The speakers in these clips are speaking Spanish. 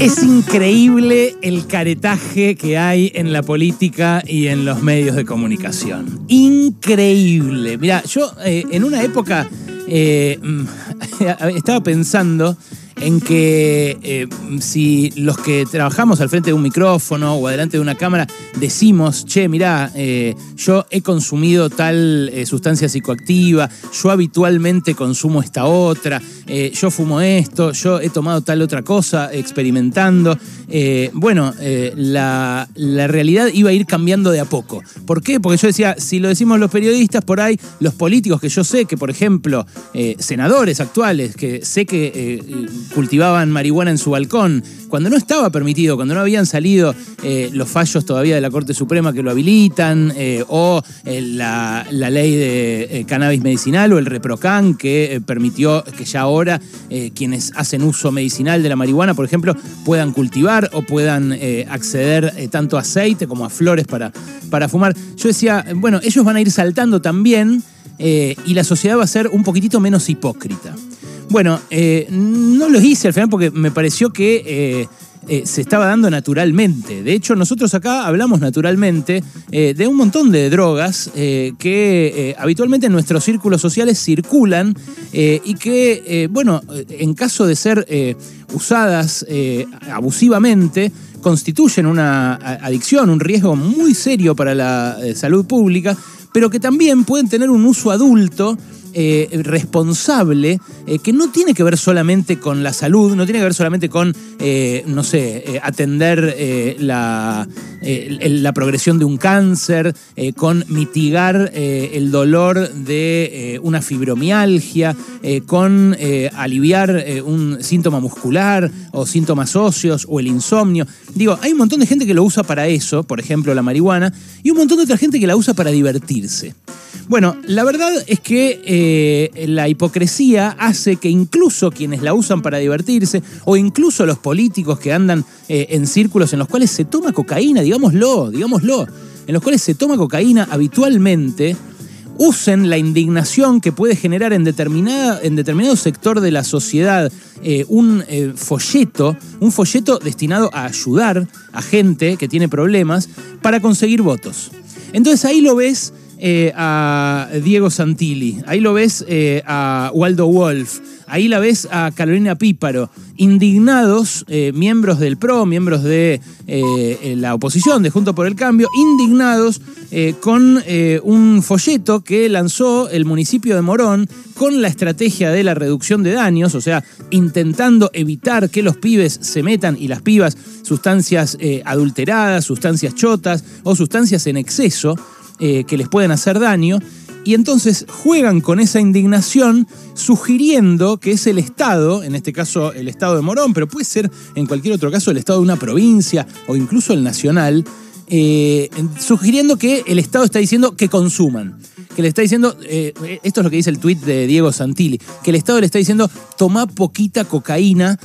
Es increíble el caretaje que hay en la política y en los medios de comunicación. Increíble. Mira, yo eh, en una época eh, estaba pensando en que eh, si los que trabajamos al frente de un micrófono o adelante de una cámara decimos, che, mirá, eh, yo he consumido tal eh, sustancia psicoactiva, yo habitualmente consumo esta otra, yo fumo esto, yo he tomado tal otra cosa experimentando, bueno, la, la realidad iba a ir cambiando de a poco. ¿Por qué? Porque yo decía, si lo decimos los periodistas, por ahí los políticos que yo sé que, por ejemplo, senadores actuales, que sé que cultivaban marihuana en su balcón, cuando no estaba permitido, cuando no habían salido eh, los fallos todavía de la Corte Suprema que lo habilitan, eh, o eh, la, ley de cannabis medicinal o el reprocan que permitió que ya ahora quienes hacen uso medicinal de la marihuana, por ejemplo, puedan cultivar o puedan acceder tanto a aceite como a flores para, para fumar. Yo decía, bueno, ellos van a ir saltando también y la sociedad va a ser un poquitito menos hipócrita. Bueno, eh, no lo hice al final porque me pareció que eh, eh, se estaba dando naturalmente. De hecho, nosotros acá hablamos naturalmente de un montón de drogas que habitualmente en nuestros círculos sociales circulan y que, bueno, en caso de ser usadas abusivamente, constituyen una adicción, un riesgo muy serio para la salud pública, pero que también pueden tener un uso adulto eh, responsable eh, que no tiene que ver solamente con la salud, no tiene que ver solamente con, eh, no sé, atender la, la, progresión de un cáncer, con mitigar el dolor de una fibromialgia, con aliviar un síntoma muscular o síntomas óseos o el insomnio. Digo, hay un montón de gente que lo usa para eso, por ejemplo la marihuana, y un montón de otra gente que la usa para divertirse. Bueno, la verdad es que eh, la hipocresía hace que incluso quienes la usan para divertirse, o incluso los políticos que andan eh, en círculos en los cuales se toma cocaína, digámoslo, digámoslo, en los cuales se toma cocaína habitualmente, usen la indignación que puede generar en, determinada, en determinado sector de la sociedad eh, un folleto, un folleto destinado a ayudar a gente que tiene problemas para conseguir votos. Entonces ahí lo ves eh, a Diego Santilli, ahí lo ves eh, a Waldo Wolf, ahí la ves a Carolina Píparo, indignados, eh, miembros del PRO, miembros de la oposición, de Junto por el Cambio, indignados con un folleto que lanzó el municipio de Morón con la estrategia de la reducción de daños, o sea, intentando evitar que los pibes se metan y las pibas sustancias adulteradas, sustancias chotas o sustancias en exceso. Eh, que les pueden hacer daño. Y entonces juegan con esa indignación sugiriendo que es el Estado, en este caso el Estado de Morón, pero puede ser en cualquier otro caso el Estado de una provincia o incluso el nacional, eh, sugiriendo que el Estado está diciendo que consuman. Que le está diciendo, eh, esto es lo que dice el tuit de Diego Santilli, que el Estado le está diciendo, toma poquita cocaína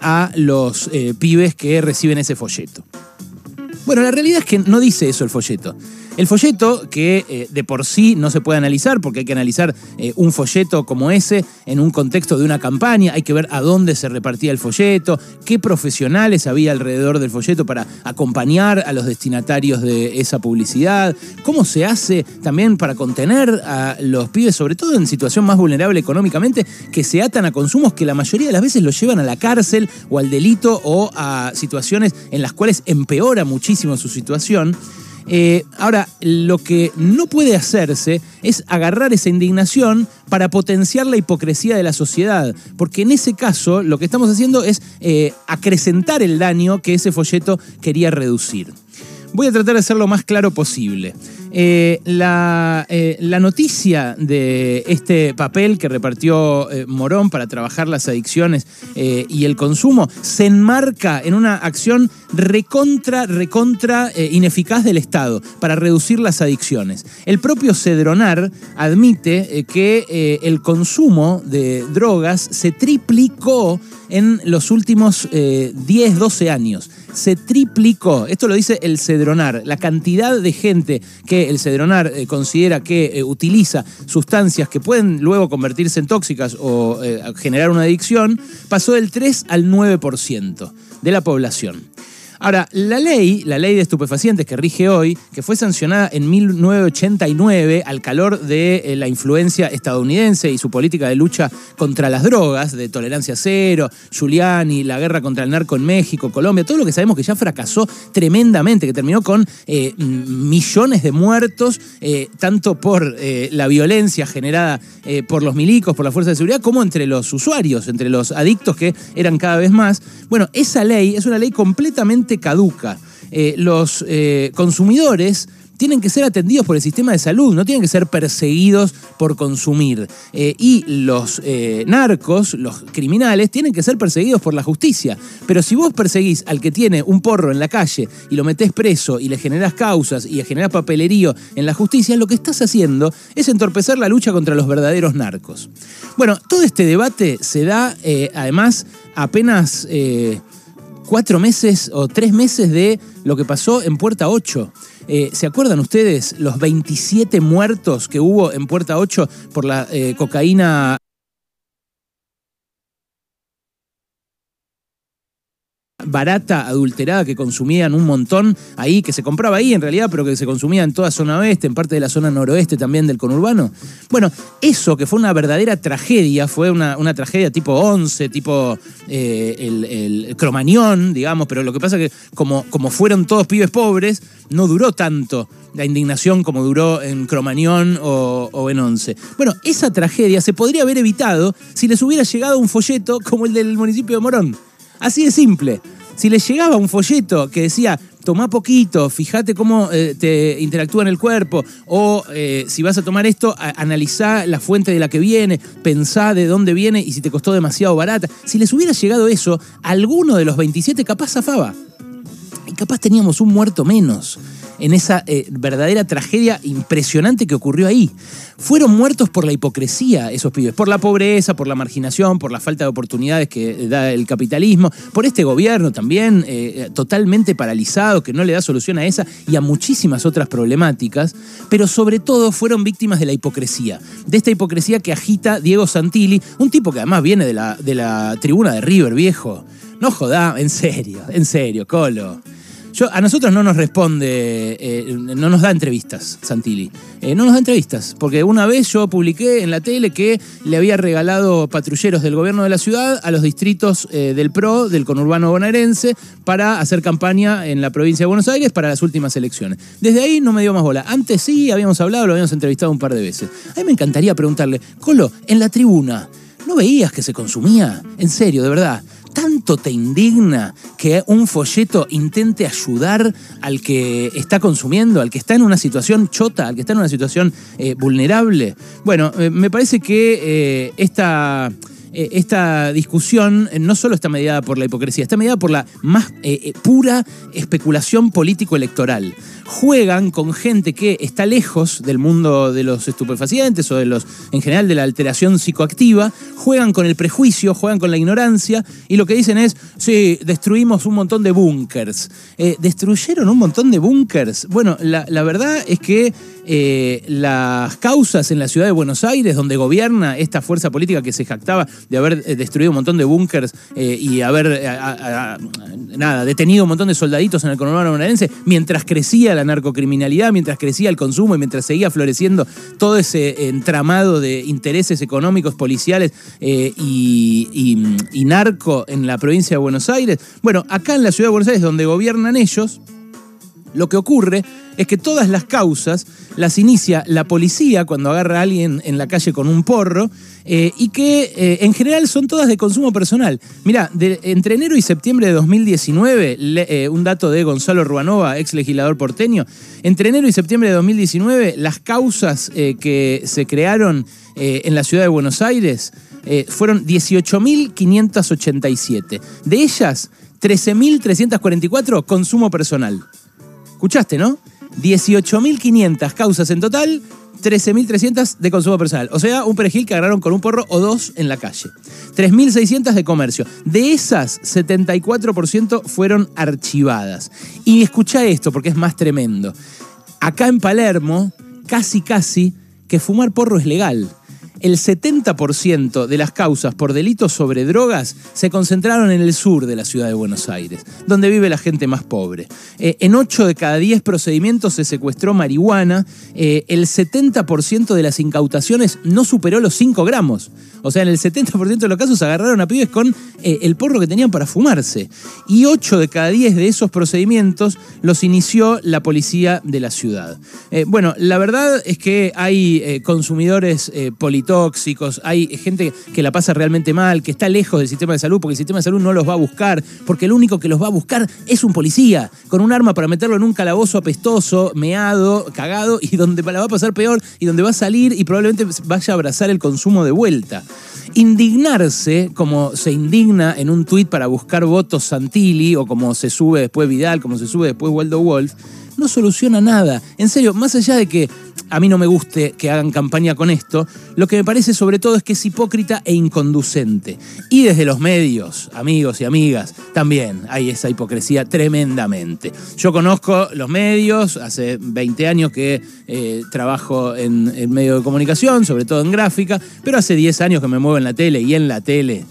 a los pibes que reciben ese folleto. Bueno, la realidad es que no dice eso el folleto. El folleto, que eh, de por sí no se puede analizar, porque hay que analizar eh, un folleto como ese en un contexto de una campaña, hay que ver a dónde se repartía el folleto, qué profesionales había alrededor del folleto para acompañar a los destinatarios de esa publicidad, cómo se hace también para contener a los pibes, sobre todo en situación más vulnerable económicamente, que se atan a consumos que la mayoría de las veces los llevan a la cárcel o al delito o a situaciones en las cuales empeora muchísimo su situación. Eh, ahora, lo que no puede hacerse es agarrar esa indignación para potenciar la hipocresía de la sociedad, porque en ese caso lo que estamos haciendo es eh, acrecentar el daño que ese folleto quería reducir. Voy a tratar de ser lo más claro posible. Eh, la, eh, la, noticia de este papel que repartió eh, Morón para trabajar las adicciones y el consumo se enmarca en una acción recontra, recontra ineficaz del Estado para reducir las adicciones. El propio Cedronar admite que el consumo de drogas se triplicó en los últimos 10, 12 años se triplicó. Esto lo dice el Cedronar. La cantidad de gente que el Cedronar eh, considera que eh, utiliza sustancias que pueden luego convertirse en tóxicas o eh, generar una adicción pasó del 3 al 9% de la población. Ahora, la ley, la ley de estupefacientes que rige hoy, que fue sancionada en 1989 al calor de eh, la influencia estadounidense y su política de lucha contra las drogas, de tolerancia cero, Giuliani, la guerra contra el narco en México, Colombia, todo lo que sabemos que ya fracasó tremendamente, que terminó con eh, millones de muertos, eh, tanto por la violencia generada por los milicos, por la fuerza de seguridad, como entre los usuarios, entre los adictos que eran cada vez más. Bueno, esa ley es una ley completamente caduca. Eh, los eh, consumidores tienen que ser atendidos por el sistema de salud, no tienen que ser perseguidos por consumir. Eh, y los narcos, los criminales, tienen que ser perseguidos por la justicia. Pero si vos perseguís al que tiene un porro en la calle y lo metés preso y le generás causas y le generás papelerío en la justicia, lo que estás haciendo es entorpecer la lucha contra los verdaderos narcos. Bueno, todo este debate se da además apenas cuatro meses o tres meses de lo que pasó en Puerta 8. Eh, ¿Se acuerdan ustedes los 27 muertos que hubo en Puerta 8 por la eh, cocaína barata, adulterada, que consumían un montón ahí, que se compraba ahí en realidad, pero que se consumía en toda zona oeste, en parte de la zona noroeste también del conurbano. Bueno, eso que fue una verdadera tragedia, fue una, tragedia tipo 11, tipo eh, el, cromañón, digamos, pero lo que pasa es que como, como fueron todos pibes pobres, no duró tanto la indignación como duró en Cromañón o, o, en Once. Bueno, esa tragedia se podría haber evitado si les hubiera llegado un folleto como el del municipio de Morón. Así de simple. Si les llegaba un folleto que decía, toma poquito, fíjate cómo eh, te interactúa en el cuerpo, o eh, si vas a tomar esto, analizá la fuente de la que viene, pensá de dónde viene y si te costó demasiado barata. Si les hubiera llegado eso, alguno de los 27 capaz zafaba. Y capaz teníamos un muerto menos en esa eh, verdadera tragedia impresionante que ocurrió ahí. Fueron muertos por la hipocresía esos pibes, por la pobreza, por la marginación, por la falta de oportunidades que da el capitalismo, por este gobierno también eh, totalmente paralizado, que no le da solución a esa y a muchísimas otras problemáticas, pero sobre todo fueron víctimas de la hipocresía, de esta hipocresía que agita Diego Santilli, un tipo que además viene de la, de la tribuna de River, viejo. No jodá, en serio, en serio, Colo a nosotros no nos responde, eh, no nos da entrevistas, Santilli. Eh, no nos da entrevistas, porque una vez yo publiqué en la tele que le había regalado patrulleros del gobierno de la ciudad a los distritos eh, del PRO, del conurbano bonaerense, para hacer campaña en la provincia de Buenos Aires para las últimas elecciones. Desde ahí no me dio más bola. Antes sí, habíamos hablado, lo habíamos entrevistado un par de veces. A mí me encantaría preguntarle, Colo, en la tribuna, ¿no veías que se consumía? En serio, de verdad tanto te indigna que un folleto intente ayudar al que está consumiendo, al que está en una situación chota, al que está en una situación eh, vulnerable? Bueno, eh, me parece que eh, esta esta discusión no solo está mediada por la hipocresía, está mediada por la más pura especulación político-electoral. Juegan con gente que está lejos del mundo de los estupefacientes o de los, en general, de la alteración psicoactiva, juegan con el prejuicio, juegan con la ignorancia y lo que dicen es, sí, destruimos un montón de búnkers. ¿Destruyeron un montón de búnkers? Bueno, la, verdad es que eh, las causas en la ciudad de Buenos Aires, donde gobierna esta fuerza política que se jactaba de haber eh, destruido un montón de búnkers eh, y haber nada, detenido un montón de soldaditos en el conurbano bonaerense, mientras crecía la narcocriminalidad, mientras crecía el consumo y mientras seguía floreciendo todo ese entramado de intereses económicos, policiales y narco en la provincia de Buenos Aires. Bueno, acá en la ciudad de Buenos Aires, donde gobiernan ellos, lo que ocurre es que todas las causas las inicia la policía cuando agarra a alguien en la calle con un porro eh, y que eh, en general son todas de consumo personal. Mira, entre enero y septiembre de 2019, eh, un dato de Gonzalo Ruanova, ex legislador porteño, entre enero y septiembre de 2019 las causas que se crearon en la ciudad de Buenos Aires fueron 18.587. De ellas, 13.344 consumo personal. ¿Escuchaste, no? 18.500 causas en total, 13.300 de consumo personal. O sea, un perejil que agarraron con un porro o dos en la calle. 3.600 de comercio. De esas, 74% fueron archivadas. Y escucha esto porque es más tremendo. Acá en Palermo, casi casi que fumar porro es legal el 70% de las causas por delitos sobre drogas se concentraron en el sur de la ciudad de Buenos Aires, donde vive la gente más pobre. Eh, en 8 de cada 10 procedimientos se secuestró marihuana, eh, el 70% de las incautaciones no superó los 5 gramos. O sea, en el 70% de los casos agarraron a pibes con eh, el porro que tenían para fumarse. Y 8 de cada 10 de esos procedimientos los inició la policía de la ciudad. bueno, la verdad es que hay consumidores políticos tóxicos, hay gente que la pasa realmente mal, que está lejos del sistema de salud, porque el sistema de salud no los va a buscar, porque el único que los va a buscar es un policía, con un arma para meterlo en un calabozo apestoso, meado, cagado, y donde la va a pasar peor, y donde va a salir y probablemente vaya a abrazar el consumo de vuelta. Indignarse, como se indigna en un tuit para buscar votos Santilli, o como se sube después Vidal, como se sube después Waldo Wolf, no soluciona nada. En serio, más allá de que a mí no me guste que hagan campaña con esto, lo que me parece sobre todo es que es hipócrita e inconducente. Y desde los medios, amigos y amigas, también hay esa hipocresía tremendamente. Yo conozco los medios, hace 20 años que eh, trabajo en, en medio de comunicación, sobre todo en gráfica, pero hace 10 años que me muevo en la tele y en la tele,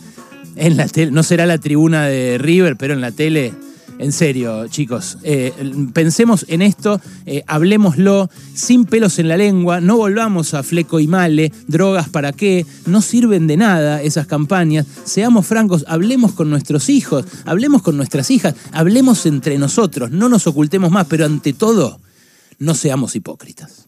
en la tele, no será la tribuna de River, pero en la tele en serio, chicos, eh, pensemos en esto, eh, hablemoslo sin pelos en la lengua, no volvamos a fleco y male, drogas para qué, no sirven de nada esas campañas, seamos francos, hablemos con nuestros hijos, hablemos con nuestras hijas, hablemos entre nosotros, no nos ocultemos más, pero ante todo, no seamos hipócritas.